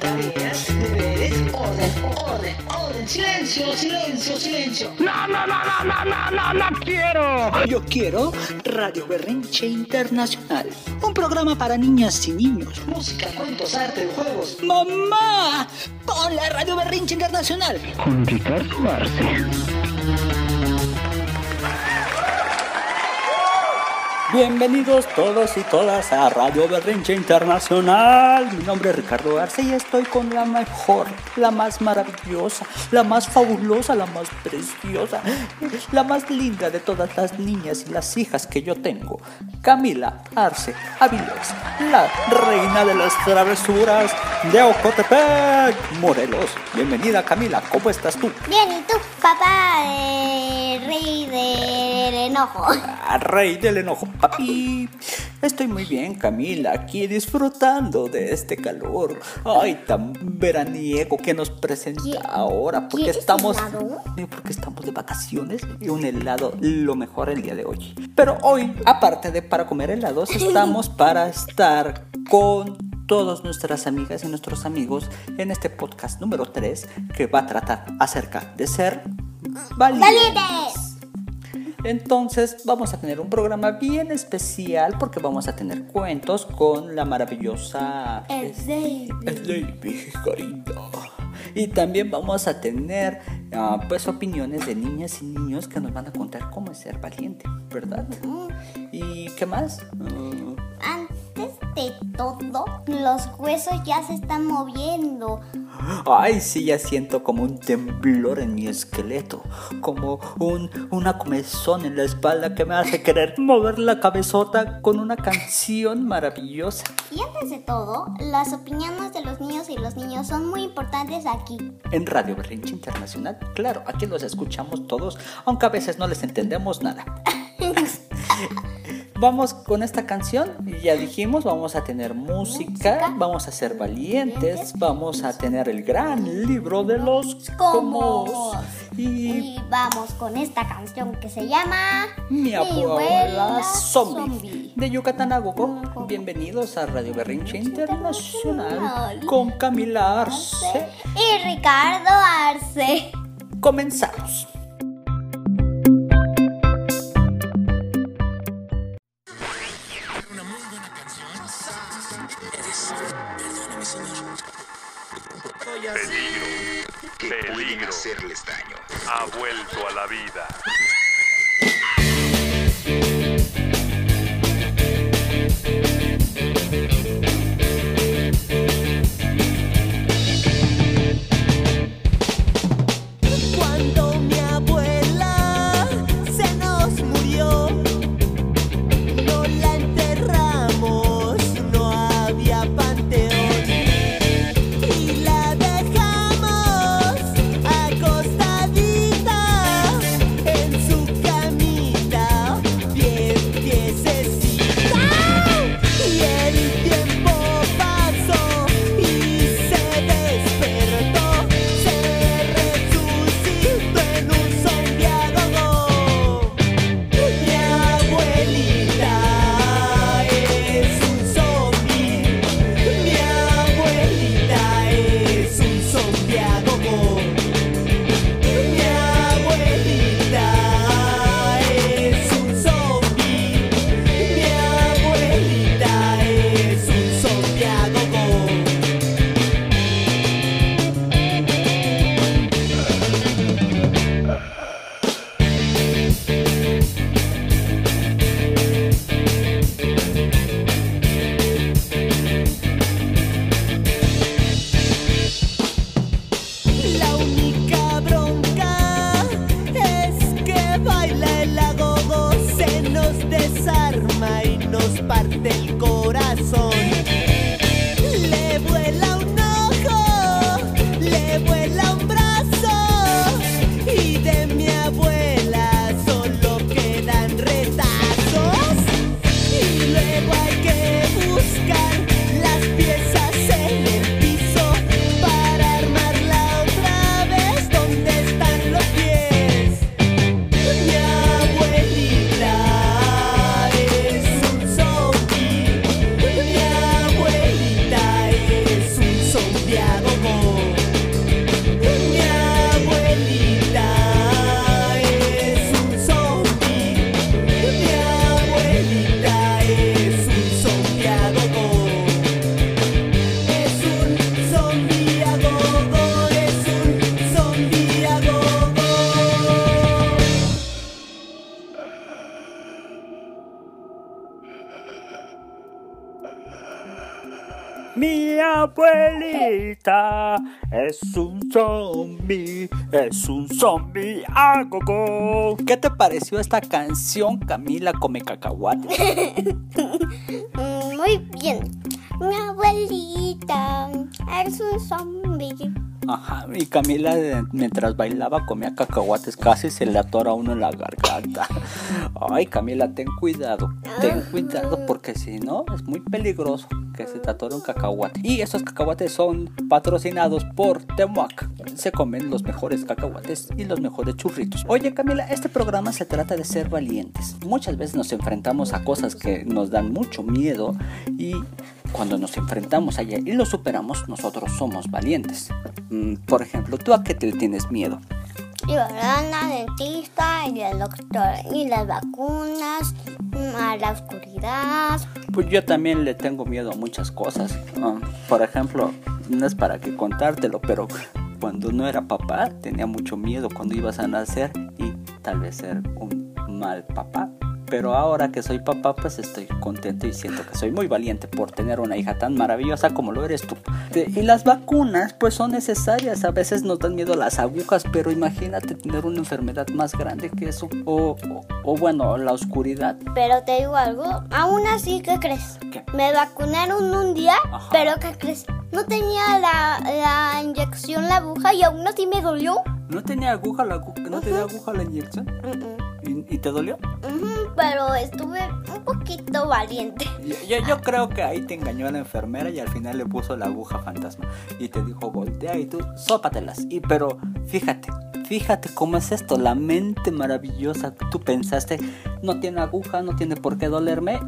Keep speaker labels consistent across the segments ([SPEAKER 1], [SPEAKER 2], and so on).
[SPEAKER 1] Tareas, deberes, orden, orden, orden. Silencio, silencio, silencio.
[SPEAKER 2] No, no, no, no, no, no, no, no quiero.
[SPEAKER 3] Yo quiero Radio Berrinche Internacional. Un programa para niñas y niños.
[SPEAKER 1] Música, cuentos, arte, juegos.
[SPEAKER 3] ¡Mamá! ¡Pon la Radio Berrinche Internacional!
[SPEAKER 2] Con Ricardo Arce.
[SPEAKER 3] Bienvenidos todos y todas a Radio Berrinche Internacional. Mi nombre es Ricardo Arce y estoy con la mejor, la más maravillosa, la más fabulosa, la más preciosa, la más linda de todas las niñas y las hijas que yo tengo. Camila Arce Avilés, la reina de las travesuras de Ocotepec, Morelos. Bienvenida Camila, ¿cómo estás tú?
[SPEAKER 4] Bien, ¿y tú, papá, eh, rey del enojo?
[SPEAKER 3] Ah, Rey del enojo, papi. Estoy muy bien, Camila, aquí disfrutando de este calor. Ay, tan veraniego que nos presenta
[SPEAKER 4] ¿Qui-
[SPEAKER 3] ahora. Porque
[SPEAKER 4] quieres
[SPEAKER 3] estamos.
[SPEAKER 4] helado?
[SPEAKER 3] Porque estamos de vacaciones y un helado lo mejor el día de hoy. Pero hoy, aparte de para comer helados, estamos para estar con todas nuestras amigas y nuestros amigos en este podcast número 3 que va a tratar acerca de ser valientes.
[SPEAKER 4] ¡Valientes!
[SPEAKER 3] Entonces vamos a tener un programa bien especial porque vamos a tener cuentos con la maravillosa
[SPEAKER 4] El David.
[SPEAKER 3] Sleepy Carita. Y también vamos a tener ah, pues opiniones de niñas y niños que nos van a contar cómo es ser valiente, ¿verdad? ¿Y qué más?
[SPEAKER 4] Antes de todo, los huesos ya se están moviendo.
[SPEAKER 3] Ay, sí, ya siento como un temblor en mi esqueleto, como un, una comezón en la espalda que me hace querer mover la cabezota con una canción maravillosa.
[SPEAKER 4] Y antes de todo, las opiniones de los niños y los niños son muy importantes aquí.
[SPEAKER 3] En Radio Berrinche Internacional, claro, aquí los escuchamos todos, aunque a veces no les entendemos nada. Vamos con esta canción, ya dijimos, vamos a tener música,
[SPEAKER 4] Música.
[SPEAKER 3] vamos a ser valientes, vamos a tener el gran libro de los
[SPEAKER 4] Comos.
[SPEAKER 3] Y
[SPEAKER 4] Y vamos con esta canción que se llama
[SPEAKER 3] mi abuela zombie
[SPEAKER 4] Zombie.
[SPEAKER 3] de Yucatán a Gogo.
[SPEAKER 4] Gogo.
[SPEAKER 3] Bienvenidos a Radio Berrinche Internacional. con Camila Arce.
[SPEAKER 4] Y Ricardo Arce.
[SPEAKER 3] Comenzamos.
[SPEAKER 5] Vuelto a
[SPEAKER 3] es un zombie, es un zombie a gogo. ¿Qué te pareció esta canción, Camila Come Cacahuate?
[SPEAKER 6] Muy bien. Mi abuelita es un zombie.
[SPEAKER 3] Ajá, y Camila eh, mientras bailaba comía cacahuates, casi se le atora uno en la garganta. Ay, Camila, ten cuidado, ten cuidado porque si no es muy peligroso que se te atore un cacahuate. Y esos cacahuates son patrocinados por Temuac. Se comen los mejores cacahuates y los mejores churritos. Oye, Camila, este programa se trata de ser valientes. Muchas veces nos enfrentamos a cosas que nos dan mucho miedo y cuando nos enfrentamos a ella y lo superamos, nosotros somos valientes. Mm, Por ejemplo, ¿tú a qué te tienes miedo?
[SPEAKER 6] Y a la dentista y el doctor y las vacunas, mm, a la oscuridad.
[SPEAKER 3] Pues yo también le tengo miedo a muchas cosas. Ah, por ejemplo, no es para que contártelo, pero cuando no era papá tenía mucho miedo cuando ibas a nacer y tal vez ser un mal papá. Pero ahora que soy papá, pues estoy contento y siento que soy muy valiente por tener una hija tan maravillosa como lo eres tú. Y las vacunas, pues son necesarias. A veces nos dan miedo las agujas, pero imagínate tener una enfermedad más grande que eso. O, o- o bueno, la oscuridad.
[SPEAKER 6] Pero te digo algo, aún así, ¿qué crees?
[SPEAKER 3] ¿Qué?
[SPEAKER 6] Me vacunaron un día,
[SPEAKER 3] Ajá.
[SPEAKER 6] pero ¿qué crees? No tenía la, la inyección, la aguja y aún así me dolió.
[SPEAKER 3] ¿No tenía aguja la, agu- ¿no tenía aguja la inyección? ¿Y, y te dolió?
[SPEAKER 6] pero estuve un poquito valiente.
[SPEAKER 3] Yo, yo- yo creo que ahí te engañó la enfermera y al final le puso la aguja fantasma y te dijo voltea y tú sópatelas. Y pero fíjate, fíjate cómo es esto, la mente maravillosa. Tú pensaste, no tiene aguja, no tiene por qué dolerme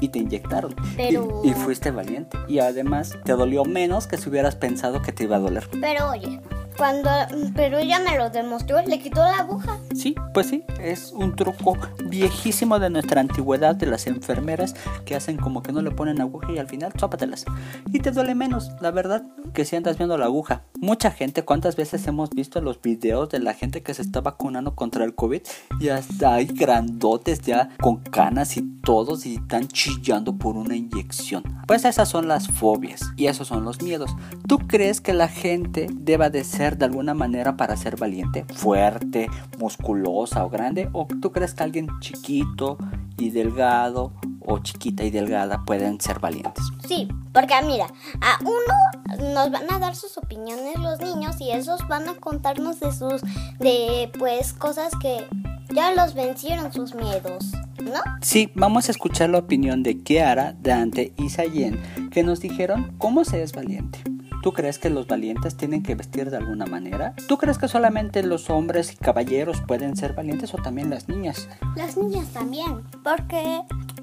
[SPEAKER 3] y te inyectaron. Y-
[SPEAKER 6] Pero-
[SPEAKER 3] Y, fuiste valiente. Y además te dolió menos que si hubieras pensado que te iba a doler.
[SPEAKER 6] Pero oye, cuando, pero ella me lo demostró, le quitó la aguja.
[SPEAKER 3] Sí, pues sí, es un truco viejísimo de nuestra antigüedad de las enfermeras que hacen como que no le ponen aguja y al final sópatelas. Y te duele menos, la verdad, que si andas viendo la aguja. Mucha gente, ¿cuántas veces hemos visto los videos de la gente que se está vacunando contra el COVID? Y hasta hay grandotes ya con canas y todos y están chillando por una inyección. Pues esas son las fobias y esos son los miedos. ¿Tú crees que la gente deba de ser de alguna manera para ser valiente? Fuerte, musculosa o grande? ¿O tú crees que alguien chiquito y delgado o chiquita y delgada pueden ser valientes?
[SPEAKER 6] Sí, porque mira, a uno nos van a dar sus opiniones los niños y esos van a contarnos de sus, de pues cosas que ya los vencieron sus miedos, ¿no?
[SPEAKER 3] Sí, vamos a escuchar la opinión de Kiara, Dante y Sayen que nos dijeron cómo se es valiente. ¿Tú crees que los valientes tienen que vestir de alguna manera? ¿Tú crees que solamente los hombres y caballeros pueden ser valientes o también las niñas?
[SPEAKER 6] Las niñas también, porque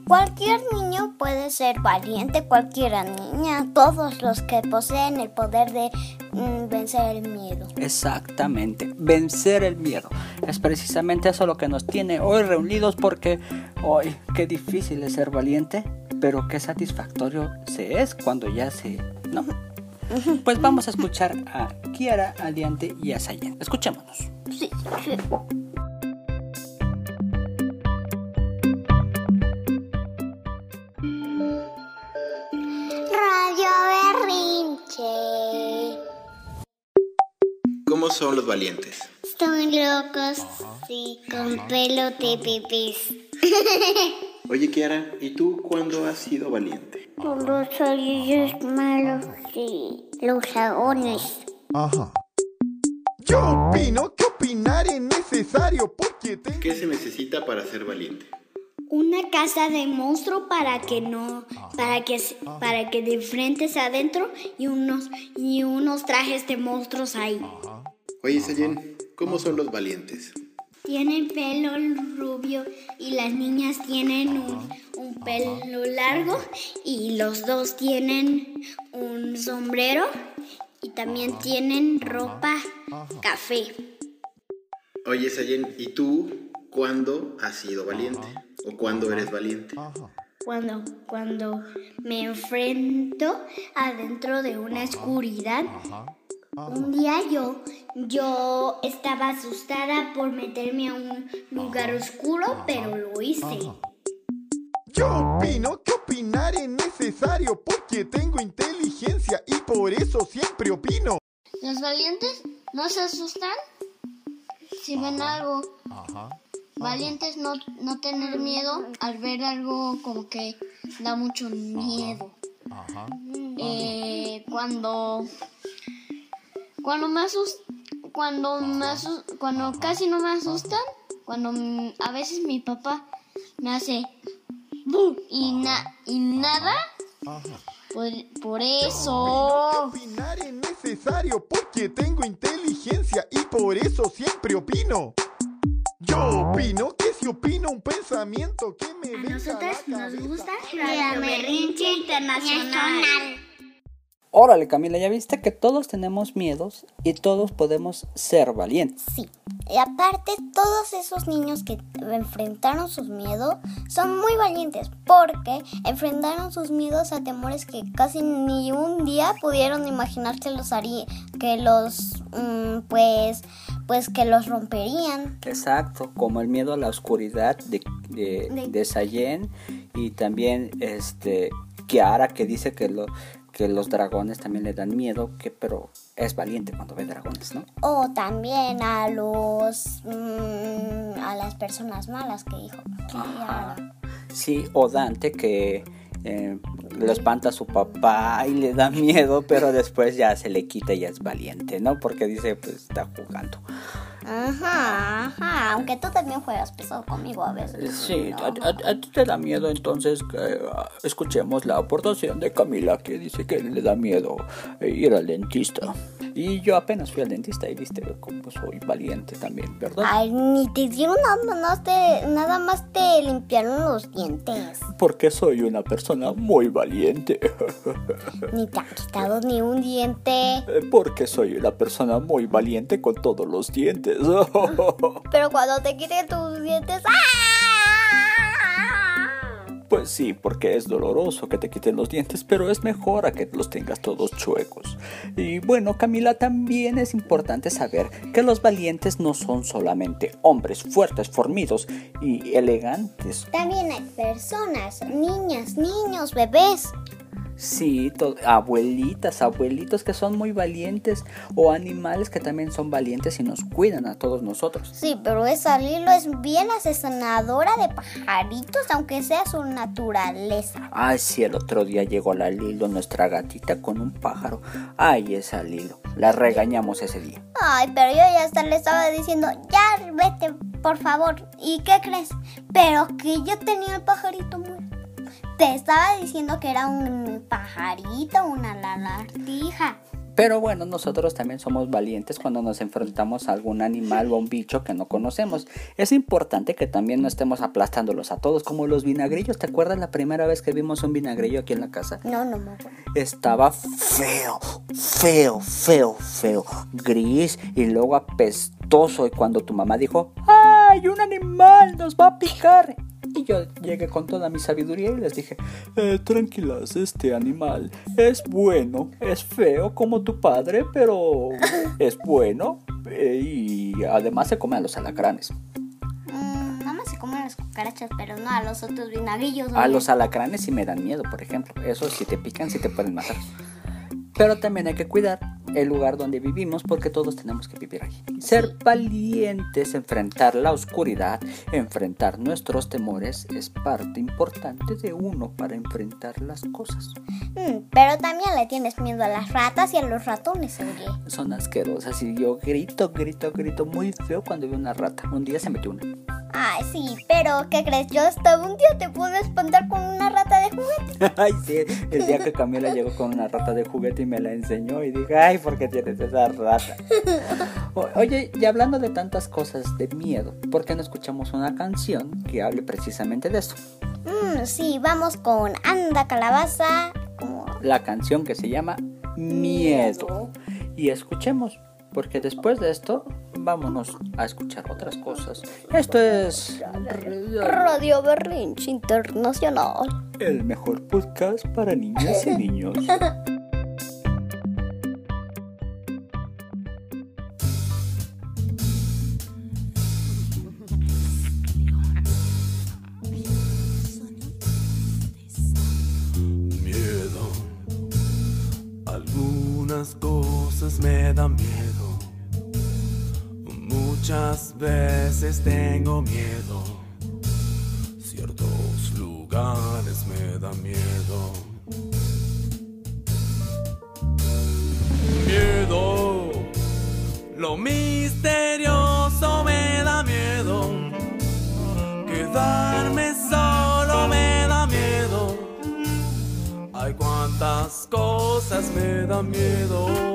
[SPEAKER 6] cualquier niño puede ser valiente, cualquiera niña, todos los que poseen el poder de mm, vencer el miedo.
[SPEAKER 3] Exactamente, vencer el miedo. Es precisamente eso lo que nos tiene hoy reunidos porque hoy qué difícil es ser valiente, pero qué satisfactorio se es cuando ya se... ¿No? Pues vamos a escuchar a Kiara, a Diante y a Sayen. Escuchémonos.
[SPEAKER 6] Sí, sí. Radio Berrinche.
[SPEAKER 7] ¿Cómo son los valientes?
[SPEAKER 6] Son locos, sí, con pelo de bebés.
[SPEAKER 7] Oye, Kiara, ¿y tú cuándo has sido valiente?
[SPEAKER 6] Con los orillos malos y los dragones.
[SPEAKER 8] Yo opino que opinar es necesario porque te...
[SPEAKER 7] ¿Qué se necesita para ser valiente?
[SPEAKER 6] Una casa de monstruo para que no, para que, para que de frente sea adentro y unos, y unos trajes de monstruos ahí.
[SPEAKER 7] Oye, Sayen, ¿cómo son los valientes?
[SPEAKER 6] Tienen pelo rubio y las niñas tienen un, un pelo largo y los dos tienen un sombrero y también tienen ropa café.
[SPEAKER 7] Oye, Sayen, ¿y tú cuándo has sido valiente? ¿O cuándo eres valiente?
[SPEAKER 6] Cuando, cuando me enfrento adentro de una oscuridad, un día yo, yo estaba asustada por meterme a un lugar oscuro, pero lo hice.
[SPEAKER 8] Yo opino que opinar es necesario porque tengo inteligencia y por eso siempre opino.
[SPEAKER 4] Los valientes no se asustan si ven algo. Valientes no, no tener miedo al ver algo como que da mucho miedo. Eh, cuando cuando me cuando me cuando casi no me asustan, cuando mm, a veces mi papá me hace y na- y nada por, por eso.
[SPEAKER 8] Opinar es necesario porque tengo inteligencia y por eso siempre opino. Yo opino que si opino un pensamiento que me
[SPEAKER 4] A
[SPEAKER 8] la
[SPEAKER 4] nos gusta Radio Berrinche Internacional.
[SPEAKER 3] Órale, Camila, ya viste que todos tenemos miedos y todos podemos ser valientes.
[SPEAKER 6] Sí. Y aparte, todos esos niños que enfrentaron sus miedos son muy valientes porque enfrentaron sus miedos a temores que casi ni un día pudieron imaginar que los haría, que los, mm, pues, pues que los romperían.
[SPEAKER 3] Exacto, como el miedo a la oscuridad de, de,
[SPEAKER 6] De-
[SPEAKER 3] de Sayen y también este Kiara que dice que lo que los dragones también le dan miedo, que pero es valiente cuando ve dragones, ¿no?
[SPEAKER 6] O también a los, mm, a las personas malas que dijo.
[SPEAKER 3] Sí, o Dante que eh, lo espanta a su papá y le da miedo, pero después ya se le quita y ya es valiente, ¿no? Porque dice, pues está jugando.
[SPEAKER 6] Ajá, ajá. Aunque tú también juegas pesado conmigo a veces.
[SPEAKER 3] Sí,
[SPEAKER 6] ¿no?
[SPEAKER 3] a, a- a ti te da miedo, entonces eh, escuchemos la aportación de Camila que dice que le da miedo eh, ir al dentista. Y yo apenas fui al dentista y viste cómo soy valiente también, ¿verdad?
[SPEAKER 6] Ay, ni te dieron nada más te, nada más te limpiaron los dientes.
[SPEAKER 3] Porque soy una persona muy valiente.
[SPEAKER 6] Ni te han quitado ni un diente.
[SPEAKER 3] Eh, Porque soy una persona muy valiente con todos los dientes.
[SPEAKER 6] Pero cuando te quiten tus dientes. ¡ah!
[SPEAKER 3] Pues sí, porque es doloroso que te quiten los dientes, pero es mejor a que los tengas todos chuecos. Y bueno, Camila, también es importante saber que los valientes no son solamente hombres fuertes, formidos y elegantes.
[SPEAKER 6] También hay personas, niñas, niños, bebés.
[SPEAKER 3] Sí, abuelitas, abuelitos que son muy valientes o animales que también son valientes y nos cuidan a todos nosotros.
[SPEAKER 6] Sí, pero esa Lilo es bien asesinadora de pajaritos, aunque sea su naturaleza.
[SPEAKER 3] Ay, sí, el otro día llegó la Lilo, nuestra gatita, con un pájaro. Ay, esa Lilo. La regañamos ese día.
[SPEAKER 6] Ay, pero yo ya hasta le estaba diciendo, ya vete, por favor. ¿Y qué crees? Pero que yo tenía el pajarito muerto. Te estaba diciendo que era un pajarito, una lagartija.
[SPEAKER 3] Pero bueno, nosotros también somos valientes cuando nos enfrentamos a algún animal o a un bicho que no conocemos. Es importante que también no estemos aplastándolos a todos, como los vinagrillos. ¿Te acuerdas la primera vez que vimos un vinagrillo aquí en la casa?
[SPEAKER 6] No, no me acuerdo.
[SPEAKER 3] Estaba feo, feo, feo, feo, gris y luego apestoso. Y cuando tu mamá dijo, ¡ay, un animal nos va a picar! Y yo llegué con toda mi sabiduría y les dije, "Eh, tranquilas, este animal es bueno, es feo como tu padre, pero es bueno eh, y además se come a los alacranes.
[SPEAKER 6] Mm, nada más se comen las cucarachas, pero no a los otros vinagrillos.
[SPEAKER 3] A
[SPEAKER 6] oye.
[SPEAKER 3] los alacranes sí me dan miedo, por ejemplo. Eso si te pican, sí te pueden matar. Pero también hay que cuidar el lugar donde vivimos porque todos tenemos que vivir ahí. Ser valientes, enfrentar la oscuridad, enfrentar nuestros temores es parte importante de uno para enfrentar las cosas.
[SPEAKER 6] Mm, pero también le tienes miedo a las ratas y a los ratones, oye.
[SPEAKER 3] Son asquerosas y yo grito, grito, grito muy feo cuando veo una rata. Un día se metió una.
[SPEAKER 6] Ay, sí, pero ¿qué crees? Yo hasta un día te pude espantar con una rata de juguete.
[SPEAKER 3] Ay, sí, el día que Camila llegó con una rata de juguete y me la enseñó y dije, ay, ¿por qué tienes esa rata? O- Oye, y hablando de tantas cosas de miedo, ¿por qué no escuchamos una canción que hable precisamente de eso?
[SPEAKER 6] Mm, sí, vamos con Anda Calabaza. Como...
[SPEAKER 3] La canción que se llama Miedo. Y escuchemos, porque después de esto, vámonos a escuchar otras cosas. Esto es
[SPEAKER 6] Radio Berrinche Internacional.
[SPEAKER 3] el mejor podcast para niñas y niños.
[SPEAKER 9] tengo miedo. Ciertos lugares me dan miedo. Miedo. Lo misterioso me da miedo. Quedarme solo me da miedo. Ay, cuántas cosas me dan. Miedo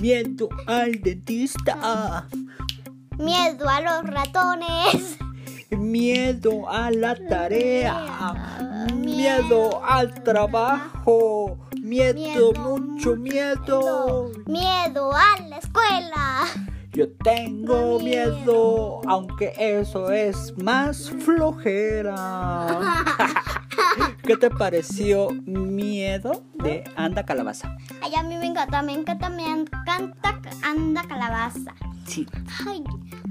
[SPEAKER 9] Miedo
[SPEAKER 6] al
[SPEAKER 3] dentista.
[SPEAKER 6] Miedo a los ratones.
[SPEAKER 3] Miedo a la tarea. Miedo al trabajo. Miedo, mucho miedo.
[SPEAKER 6] Miedo a la escuela.
[SPEAKER 3] Yo tengo miedo, aunque eso es más flojera. ¿Qué te pareció miedo de Anda Calabaza?
[SPEAKER 6] Ay, a mí me encanta, me encanta, me encanta anda calabaza.
[SPEAKER 3] Sí.
[SPEAKER 6] Ay,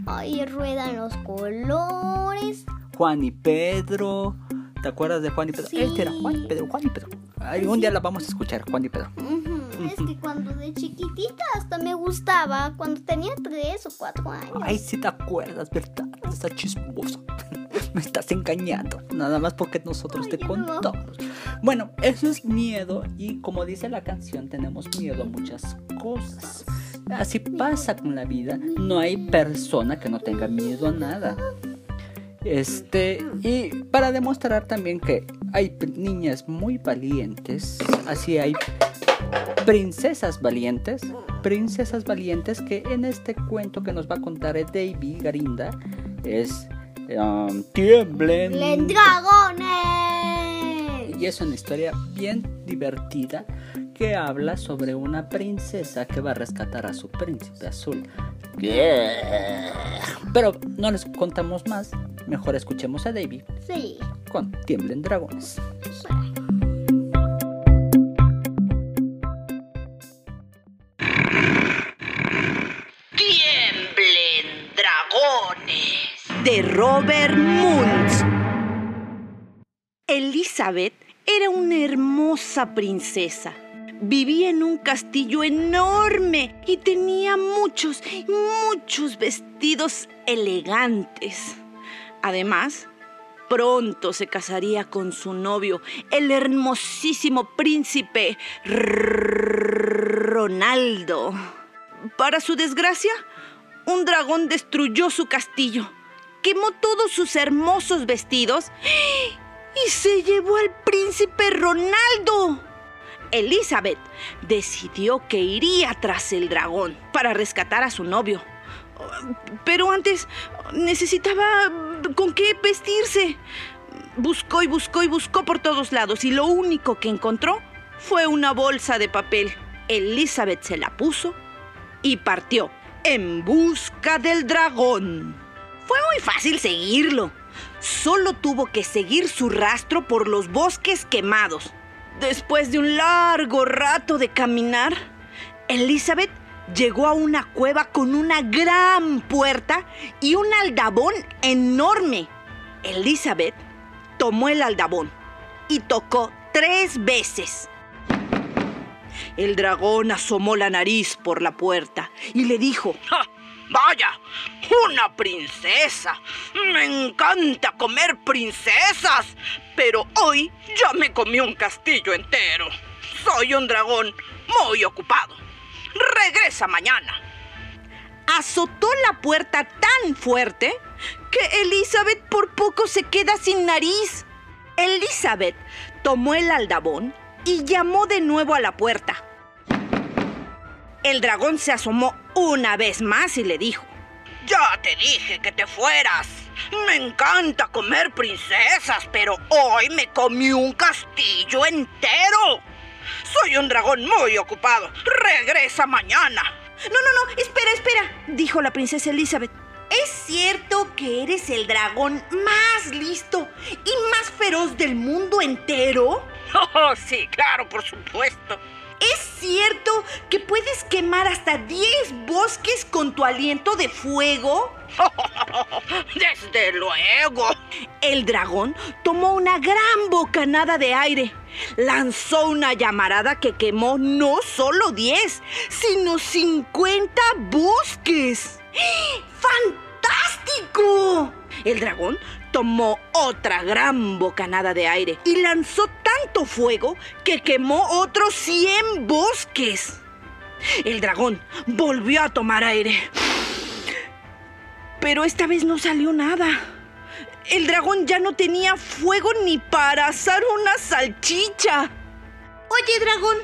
[SPEAKER 6] ay, ruedan los colores.
[SPEAKER 3] Juan y Pedro. ¿Te acuerdas de Juan y Pedro?
[SPEAKER 6] Sí.
[SPEAKER 3] Este era Juan y Pedro, Juan y Pedro. Ay, un día la vamos a escuchar, Juan y Pedro.
[SPEAKER 6] Es que cuando de chiquitita hasta me gustaba, cuando tenía tres o cuatro años.
[SPEAKER 3] Ay, si te acuerdas, ¿verdad? Estás chismoso. Me estás engañando. Nada más porque nosotros te contamos. Bueno, eso es miedo y como dice la canción, tenemos miedo a muchas cosas. Así pasa con la vida. No hay persona que no tenga miedo a nada. Este, y para demostrar también que hay niñas muy valientes, así hay princesas valientes, princesas valientes que en este cuento que nos va a contar Davy Garinda es um, Tiemblen.
[SPEAKER 6] ¡Len dragones!
[SPEAKER 3] Y es una historia bien divertida que habla sobre una princesa que va a rescatar a su príncipe azul. Pero no les contamos más, mejor escuchemos a Davy
[SPEAKER 6] Sí.
[SPEAKER 3] con Tiemblen Dragones.
[SPEAKER 10] Tiemblen De Robert Muntz. Elizabeth era una hermosa princesa. Vivía en un castillo enorme y tenía muchos, muchos vestidos elegantes. Además, pronto se casaría con su novio, el hermosísimo príncipe Ronaldo. Para su desgracia, un dragón destruyó su castillo, quemó todos sus hermosos vestidos y se llevó al príncipe Ronaldo. Elizabeth decidió que iría tras el dragón para rescatar a su novio. Pero antes necesitaba con qué vestirse. Buscó y buscó y buscó por todos lados y lo único que encontró fue una bolsa de papel. Elizabeth se la puso y partió en busca del dragón. Fue muy fácil seguirlo. Solo tuvo que seguir su rastro por los bosques quemados. Después de un largo rato de caminar, Elizabeth llegó a una cueva con una gran puerta y un aldabón enorme. Elizabeth tomó el aldabón y tocó tres veces. El dragón asomó la nariz por la puerta y le dijo,
[SPEAKER 11] ¡Ja! Vaya, una princesa. Me encanta comer princesas, pero hoy ya me comí un castillo entero. Soy un dragón muy ocupado. Regresa mañana.
[SPEAKER 10] azotó la puerta tan fuerte que Elizabeth por poco se queda sin nariz. Elizabeth tomó el aldabón y llamó de nuevo a la puerta. El dragón se asomó una vez más y le dijo,
[SPEAKER 11] Ya te dije que te fueras. Me encanta comer princesas, pero hoy me comí un castillo entero. Soy un dragón muy ocupado. Regresa mañana.
[SPEAKER 10] No, no, no, espera, espera, dijo la princesa Elizabeth. ¿Es cierto que eres el dragón más listo y más feroz del mundo entero?
[SPEAKER 11] Oh, sí, claro, por supuesto.
[SPEAKER 10] ¿Es cierto que puedes quemar hasta 10 bosques con tu aliento de fuego?
[SPEAKER 11] Desde luego.
[SPEAKER 10] El dragón tomó una gran bocanada de aire, lanzó una llamarada que quemó no solo 10, sino 50 bosques. ¡Fantástico! El dragón tomó otra gran bocanada de aire y lanzó tanto fuego que quemó otros 100 bosques. El dragón volvió a tomar aire. Pero esta vez no salió nada. El dragón ya no tenía fuego ni para asar una salchicha. Oye, dragón,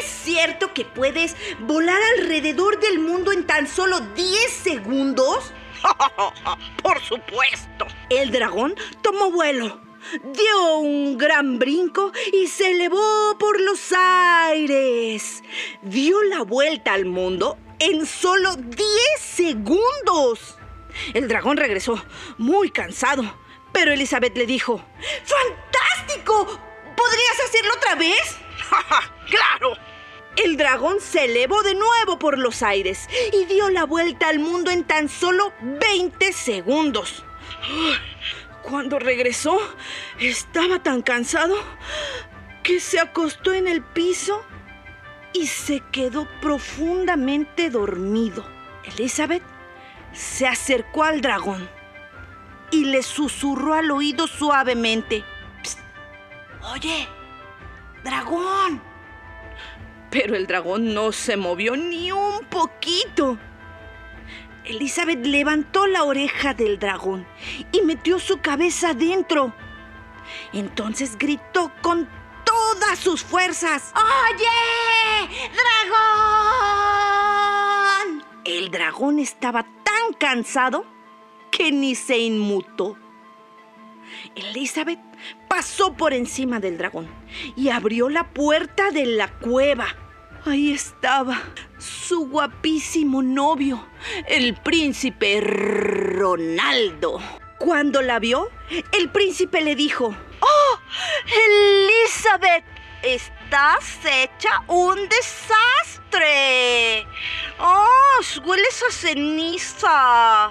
[SPEAKER 10] ¿es cierto que puedes volar alrededor del mundo en tan solo 10 segundos?
[SPEAKER 11] Por supuesto.
[SPEAKER 10] El dragón tomó vuelo, dio un gran brinco y se elevó por los aires. Dio la vuelta al mundo en solo 10 segundos. El dragón regresó muy cansado, pero Elizabeth le dijo, ¡Fantástico! ¿Podrías hacerlo otra vez?
[SPEAKER 11] ¡Claro!
[SPEAKER 10] El dragón se elevó de nuevo por los aires y dio la vuelta al mundo en tan solo 20 segundos. Cuando regresó, estaba tan cansado que se acostó en el piso y se quedó profundamente dormido. Elizabeth se acercó al dragón y le susurró al oído suavemente. "Psst. Oye, dragón. Pero el dragón no se movió ni un poquito. Elizabeth levantó la oreja del dragón y metió su cabeza dentro. Entonces gritó con todas sus fuerzas. ¡Oye! ¡Dragón! El dragón estaba tan cansado que ni se inmutó. Elizabeth pasó por encima del dragón y abrió la puerta de la cueva. Ahí estaba su guapísimo novio, el príncipe Ronaldo. Cuando la vio, el príncipe le dijo, ¡Oh, Elizabeth! Estás hecha un desastre. ¡Oh, hueles a ceniza!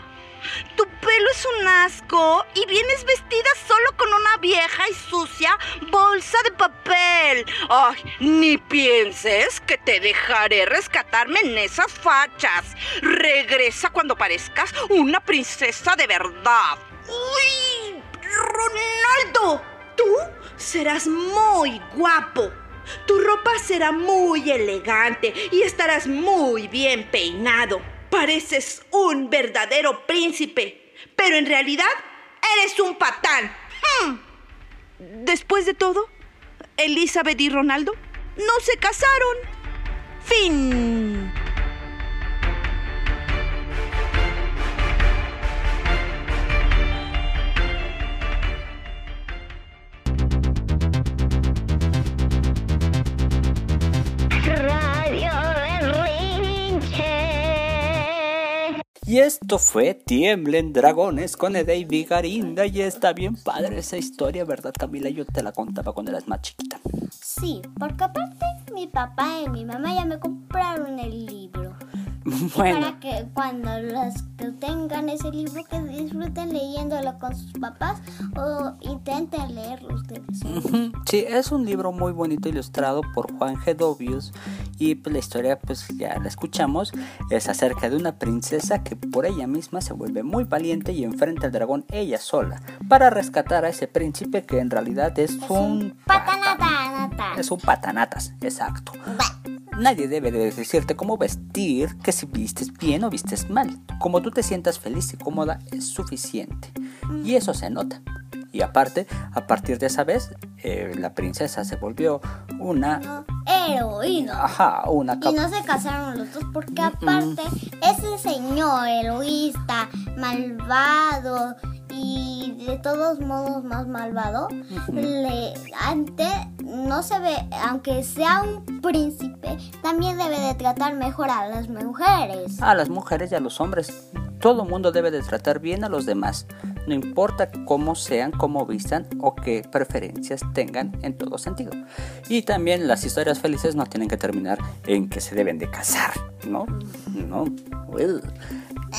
[SPEAKER 10] Tu pelo es un asco y vienes vestida solo con una vieja y sucia bolsa de papel. Ay, ni pienses que te dejaré rescatarme en esas fachas. Regresa cuando parezcas una princesa de verdad. ¡Uy! Ronaldo, tú serás muy guapo. Tu ropa será muy elegante y estarás muy bien peinado. Pareces un verdadero príncipe, pero en realidad eres un patán. Hmm. Después de todo, Elizabeth y Ronaldo no se casaron. Fin.
[SPEAKER 3] Y esto fue Tiemblen Dragones con David Garinda y está bien padre esa historia, ¿verdad Camila? Yo te la contaba cuando eras más chiquita.
[SPEAKER 6] Sí, porque aparte mi papá y mi mamá ya me compraron el libro.
[SPEAKER 3] Bueno,
[SPEAKER 6] Para que cuando los que tengan ese libro que disfruten leyéndolo con sus papás o intenten leerlo ustedes.
[SPEAKER 3] sí, es un libro muy bonito ilustrado por Juan G. Dobius y pues, la historia pues ya la escuchamos, es acerca de una princesa que por ella misma se vuelve muy valiente y enfrenta al dragón ella sola para rescatar a ese príncipe que en realidad es un
[SPEAKER 6] Patanata.
[SPEAKER 3] es un patanatas, exacto. Nadie debe de decirte cómo vestir, que si vistes bien o vistes mal. Como tú te sientas feliz y cómoda es suficiente. Y eso se nota. Y aparte, a partir de esa vez, eh, la princesa se volvió una...
[SPEAKER 6] Heroína.
[SPEAKER 3] Ajá, una...
[SPEAKER 6] Y
[SPEAKER 3] cap-
[SPEAKER 6] no se casaron los dos porque aparte ese señor egoísta, malvado y de todos modos más malvado, le, antes no se ve, aunque sea un príncipe, también debe de tratar mejor a las mujeres.
[SPEAKER 3] A las mujeres y a los hombres. Todo mundo debe de tratar bien a los demás. No importa cómo sean, cómo vistan o qué preferencias tengan en todo sentido. Y también las historias felices no tienen que terminar en que se deben de casar, ¿no? No.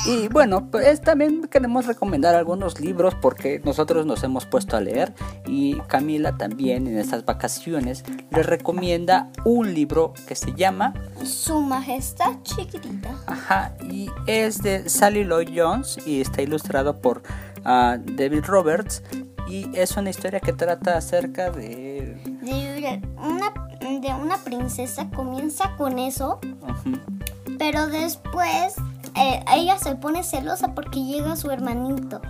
[SPEAKER 3] Y bueno, pues también queremos recomendar algunos libros porque nosotros nos hemos puesto a leer y Camila también en estas vacaciones les recomienda un libro que se llama
[SPEAKER 6] Su majestad chiquitita.
[SPEAKER 3] Ajá, y es de Sally Lloyd Jones y está ilustrado por ah, David Roberts y es una historia que trata acerca de...
[SPEAKER 6] De una, de una princesa comienza con eso, pero después eh, ella se pone celosa porque llega su hermanito.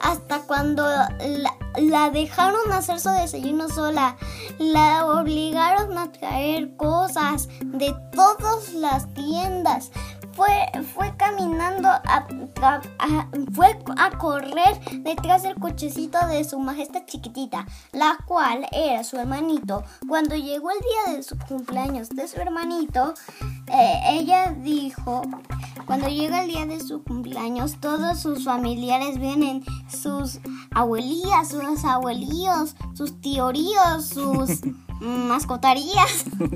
[SPEAKER 6] Hasta cuando la, la dejaron hacer su desayuno sola, la obligaron a traer cosas de todas las tiendas. Fue, fue caminando a, fue a correr detrás del cochecito de su majestad chiquitita, la cual era su hermanito. Cuando llegó el día de su cumpleaños de su hermanito, eh, ella dijo, cuando llega el día de su cumpleaños, todos sus familiares vienen, sus abuelías, sus abuelíos, sus tioríos, sus mascotarías.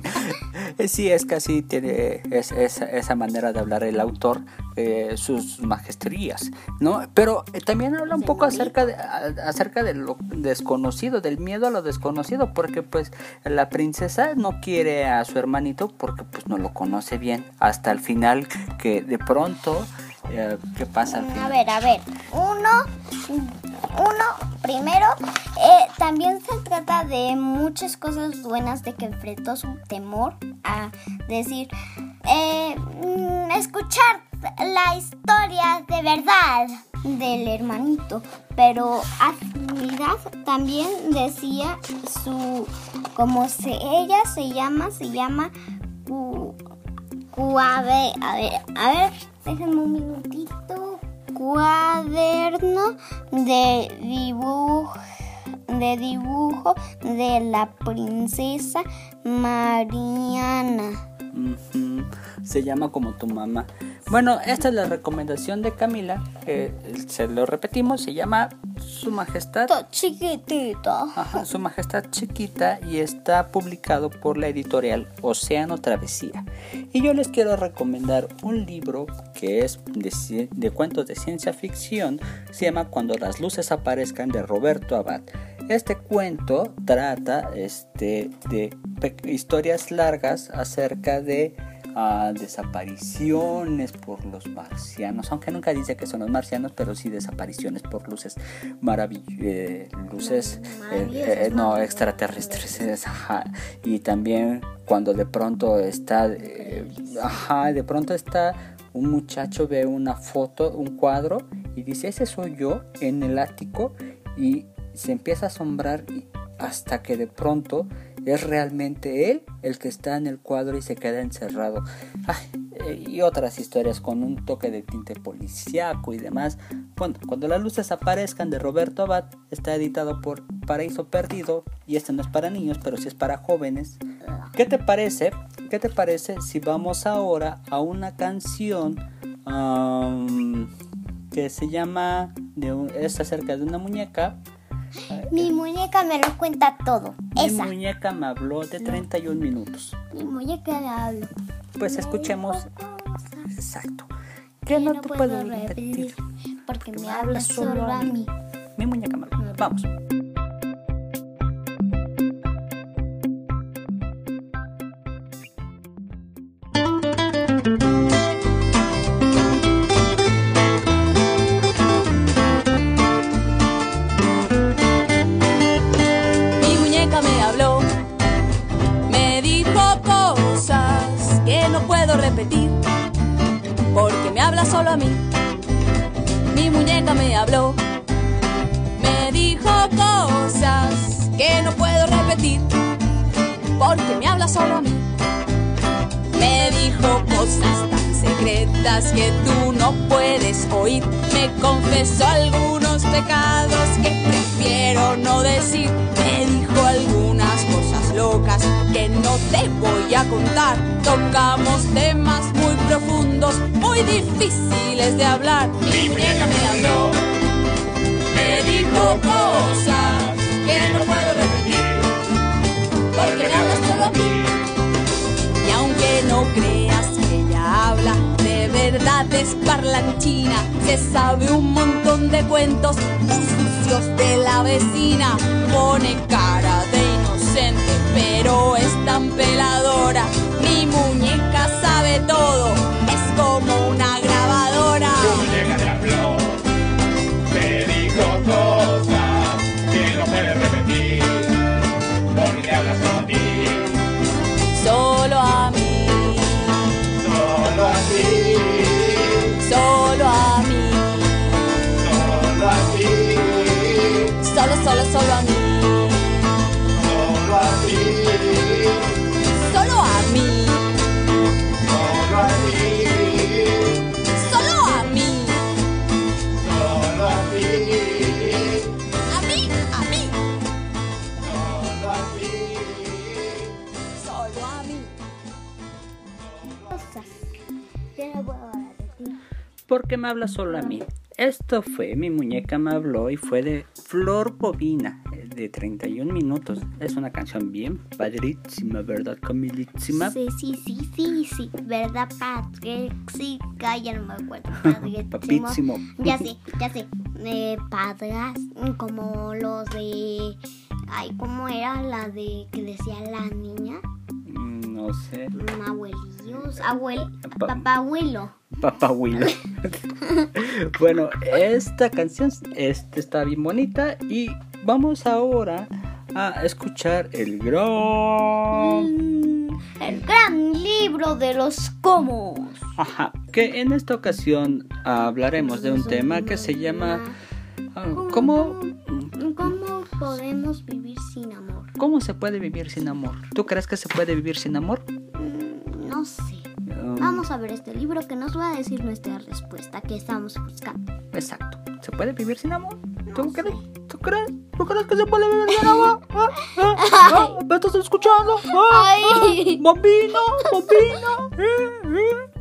[SPEAKER 3] Eh, Sí, es así tiene es- esa, esa manera de hablar el autor, eh, sus majestrías, ¿no? Pero eh, también habla un poco acerca de, a- acerca de lo desconocido, del miedo a lo desconocido, porque pues la princesa no quiere a su hermanito porque pues no lo conoce bien, hasta el final que de pronto, eh, ¿qué pasa
[SPEAKER 6] A ver, a ver. Uno, uno, primero, eh, también se trata de muchas cosas buenas de que enfrentó su temor a decir, eh, mm, escuchar la historia de verdad del hermanito. Pero Afinidad también decía su, como se, ella se llama, se llama cuade, a ver, a ver, déjenme un minutito. Cuaderno de dibujo de dibujo de la princesa Mariana.
[SPEAKER 3] Se llama como tu mamá. Bueno, esta es la recomendación de Camila. que se lo repetimos, se llama Su Majestad.
[SPEAKER 6] Chiquitita.
[SPEAKER 3] Ajá, Su Majestad Chiquita y está publicado por la editorial Océano Travesía. Y yo les quiero recomendar un libro que es de, de cuentos de ciencia ficción. Se llama Cuando las luces aparezcan de Roberto Abad. Este cuento trata este, de historias largas acerca de ah, desapariciones por los marcianos, aunque nunca dice que son los marcianos, pero sí desapariciones por luces maravillosas, luces eh, eh, no extraterrestres, es, ajá. y también cuando de pronto está, eh, ajá, de pronto está un muchacho ve una foto, un cuadro y dice ese soy yo en el ático y se empieza a asombrar hasta que de pronto es realmente él el que está en el cuadro y se queda encerrado. Eh, y otras historias con un toque de tinte policíaco y demás. Bueno, cuando las luces aparezcan de Roberto Abad, está editado por Paraíso Perdido y este no es para niños, pero sí es para jóvenes. ¿Qué te parece? ¿Qué te parece si vamos ahora a una canción que se llama, de un- es acerca de una muñeca.
[SPEAKER 6] Mi muñeca me lo cuenta todo.
[SPEAKER 3] Mi
[SPEAKER 6] Esa.
[SPEAKER 3] muñeca me habló de 31 minutos.
[SPEAKER 6] Mi muñeca me habla.
[SPEAKER 3] Pues escuchemos. Exacto. Que no te puedo repetir.
[SPEAKER 6] Porque me habla solo a mí.
[SPEAKER 3] Mi muñeca me habló. Vamos.
[SPEAKER 12] Repetir, porque me habla solo a mí. Mi muñeca me habló, me dijo cosas que no puedo repetir, porque me habla solo a mí. Me dijo cosas tan secretas que tú no puedes oír. Me confesó algunos pecados que prefiero no decir. Me dijo algunas locas que no te voy a contar. Tocamos temas muy profundos, muy difíciles de hablar. Mi muñeca me habló, me dijo cosas que no puedo repetir, porque me habla solo a mí. Y aunque no creas que ella habla, de verdad es parlanchina. Se sabe un montón de cuentos sucios de la vecina. Pone cara de inocente, pero es tan peladora. Mi muñeca sabe todo, es como una grabadora.
[SPEAKER 13] Porque
[SPEAKER 3] me habla solo a mí. Esto fue Mi muñeca me habló y fue de Flor Bobina, eh, de 31 minutos. Es una canción bien padrísima, ¿verdad, Camilísima?
[SPEAKER 6] Sí, sí, sí, sí, sí. ¿Verdad, Patrixica? Ya no me acuerdo.
[SPEAKER 3] Papísimo.
[SPEAKER 6] Ya sé, ya sé. Eh, padras, como los de. Ay, ¿cómo era la de que decía la niña?
[SPEAKER 3] Mm, No sé.
[SPEAKER 6] Abuelillos. Abuel.
[SPEAKER 3] Pa-
[SPEAKER 6] Papá abuelo.
[SPEAKER 3] Papá Willow. bueno, esta canción este está bien bonita y vamos ahora a escuchar el gran...
[SPEAKER 6] Mm, El gran libro de los comos.
[SPEAKER 3] Ajá, que en esta ocasión hablaremos de un tema que se llama... ah, ¿Cómo,
[SPEAKER 6] ¿Cómo podemos vivir sin amor?
[SPEAKER 3] ¿Cómo se puede vivir sin amor? ¿Tú crees que se puede vivir sin amor?
[SPEAKER 6] No Vamos a ver este libro que nos va a decir nuestra respuesta que estamos buscando.
[SPEAKER 3] Exacto. ¿Se puede vivir sin amor? ¿Tú crees? ¿Tú crees? ¿Tú crees que se puede vivir sin amor? ¿Ah? ¿Ah? ¿Ah? ¿Me estás escuchando? ¿Ah? ¿Ah?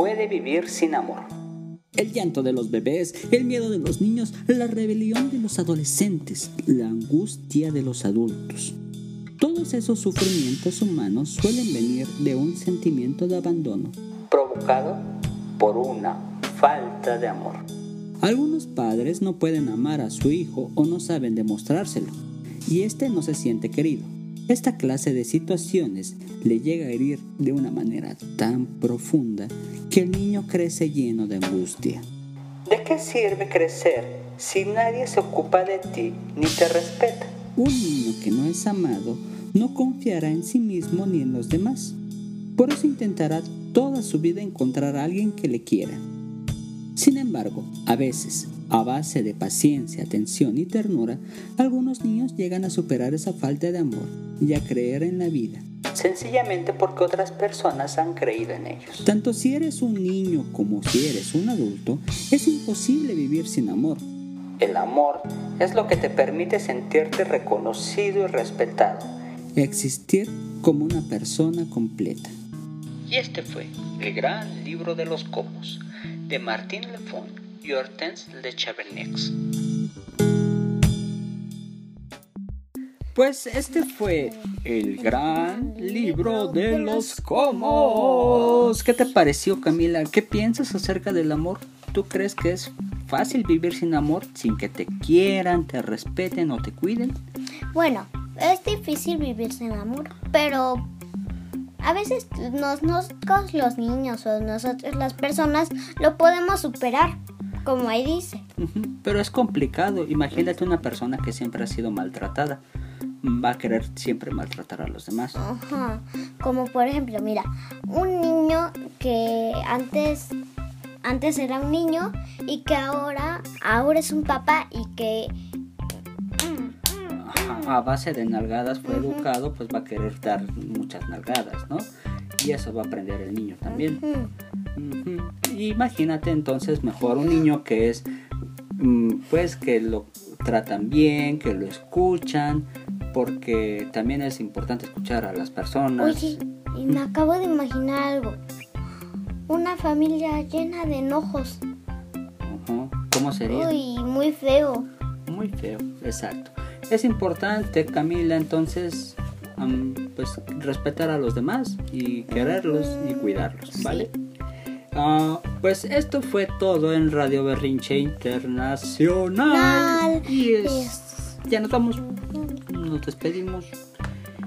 [SPEAKER 3] puede vivir sin amor? El llanto de los bebés, el miedo de los niños, la rebelión de los adolescentes, la angustia de los adultos. Todos esos sufrimientos humanos suelen venir de un sentimiento de abandono, provocado por una falta de amor. Algunos padres no pueden amar a su hijo o no saben demostrárselo, y este no se siente querido. Esta clase de situaciones le llega a herir de una manera tan profunda que el niño crece lleno de angustia. ¿De qué sirve crecer si nadie se ocupa de ti ni te respeta? Un niño que no es amado no confiará en sí mismo ni en los demás. Por eso intentará toda su vida encontrar a alguien que le quiera. Sin embargo, a veces, a base de paciencia, atención y ternura, algunos niños llegan a superar esa falta de amor y a creer en la vida sencillamente porque otras personas han creído en ellos. Tanto si eres un niño como si eres un adulto, es imposible vivir sin amor. El amor es lo que te permite sentirte reconocido y respetado. Existir como una persona completa. Y este fue el gran libro de los comos de Martín Lefon y Hortense Le Chavernex. Pues este fue el gran libro de los comos. ¿Qué te pareció, Camila? ¿Qué piensas acerca del amor? ¿Tú crees que es fácil vivir sin amor, sin que te quieran, te respeten o te cuiden?
[SPEAKER 6] Bueno, es difícil vivir sin amor, pero a veces nos- nosotros los niños o nosotros las personas lo podemos superar, como ahí dice.
[SPEAKER 3] Pero es complicado. Imagínate una persona que siempre ha sido maltratada. Va a querer siempre maltratar a los demás.
[SPEAKER 6] Ajá. Como por ejemplo, mira, un niño que antes antes era un niño y que ahora ahora es un papá y que
[SPEAKER 3] Ajá, A base de nalgadas fue educado, pues va a querer dar muchas nalgadas, ¿no? Y eso va a aprender el niño también. Ujú. Imagínate entonces mejor un niño que es, mm, pues que lo tratan bien, que lo escuchan, porque también es importante escuchar a las personas.
[SPEAKER 6] Oye, y me acabo de imaginar algo. Una familia llena de enojos.
[SPEAKER 3] ¿Cómo sería?
[SPEAKER 6] Uy, muy feo.
[SPEAKER 3] Muy feo, exacto. Es importante, Camila, entonces, am, pues respetar a los demás y quererlos y cuidarlos, ¿vale? Ah, pues esto fue todo en Radio Berrinche Internacional. Y es, ya nos vamos, nos despedimos.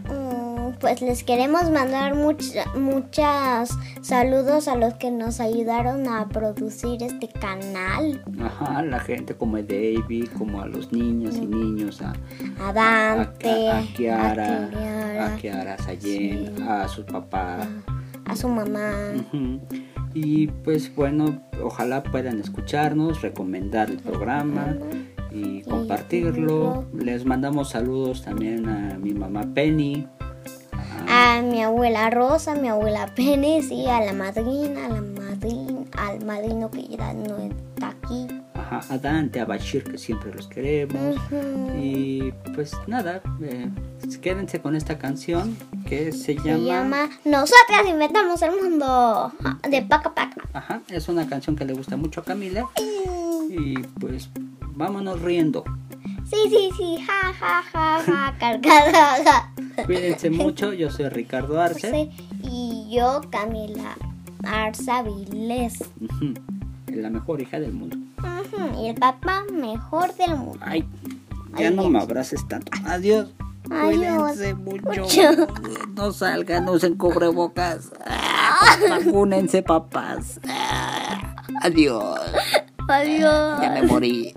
[SPEAKER 6] Mm, Pues les queremos mandar mucha- muchas saludos a los que nos ayudaron a producir este canal.
[SPEAKER 3] Ajá, la gente como David, como a los niños y niños, a,
[SPEAKER 6] A
[SPEAKER 3] a,
[SPEAKER 6] Dante,
[SPEAKER 3] a- a Kiara,
[SPEAKER 6] a Kiara,
[SPEAKER 3] a Kiara Sayen, a su papá.
[SPEAKER 6] a su mamá.
[SPEAKER 3] Ujú. Y pues bueno, ojalá puedan escucharnos, recomendar el programa y compartirlo. Les mandamos saludos también a mi mamá Penny,
[SPEAKER 6] A mi abuela Rosa, a mi abuela Pérez y a la madrina, a la madrina, al madrino que ya no está aquí.
[SPEAKER 3] ajá, a Dante, a Bashir, que siempre los queremos. Y pues nada, eh, quédense con esta canción que se
[SPEAKER 6] Se
[SPEAKER 3] llama...
[SPEAKER 6] llama Nosotras inventamos el mundo de Paca Paca.
[SPEAKER 3] Ajá, es una canción que le gusta mucho a Camila. Y pues vámonos riendo.
[SPEAKER 6] Sí, sí, sí, ja, ja, ja, ja, cargada.
[SPEAKER 3] Cuídense mucho, yo soy Ricardo Arce.
[SPEAKER 6] Y yo, Camila Arza Vilés.
[SPEAKER 3] La mejor hija del mundo.
[SPEAKER 6] Y el papá mejor del mundo.
[SPEAKER 3] Ay, ya no me abraces tanto. Adiós. Cuídense mucho.
[SPEAKER 6] Mucho.
[SPEAKER 3] No salgan, no usen cubrebocas. Vacúnense, papás. Adiós.
[SPEAKER 6] Adiós.
[SPEAKER 3] Ya me morí.